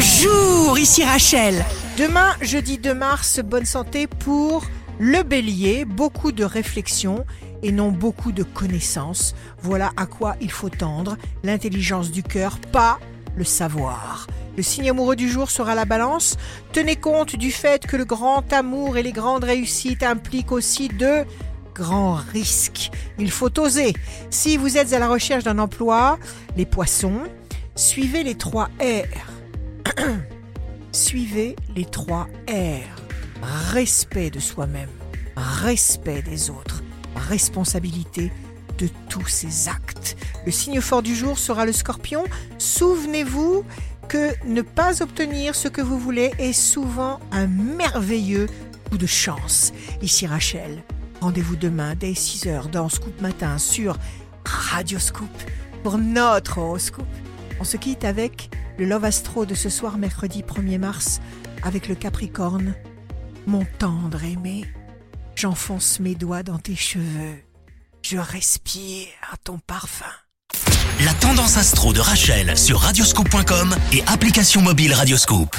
Bonjour, ici Rachel. Demain, jeudi 2 mars, bonne santé pour le bélier, beaucoup de réflexion et non beaucoup de connaissances. Voilà à quoi il faut tendre, l'intelligence du cœur, pas le savoir. Le signe amoureux du jour sera la balance. Tenez compte du fait que le grand amour et les grandes réussites impliquent aussi de grands risques. Il faut oser. Si vous êtes à la recherche d'un emploi, les poissons, suivez les trois R. suivez les trois R. Respect de soi-même, respect des autres, responsabilité de tous ses actes. Le signe fort du jour sera le scorpion. Souvenez-vous que ne pas obtenir ce que vous voulez est souvent un merveilleux coup de chance. Ici Rachel, rendez-vous demain dès 6h dans Scoop Matin sur Radio Scoop pour notre horoscope. On se quitte avec le Love Astro de ce soir mercredi 1er mars avec le Capricorne. Mon tendre aimé, j'enfonce mes doigts dans tes cheveux. Je respire ton parfum. La tendance astro de Rachel sur radioscope.com et application mobile Radioscope.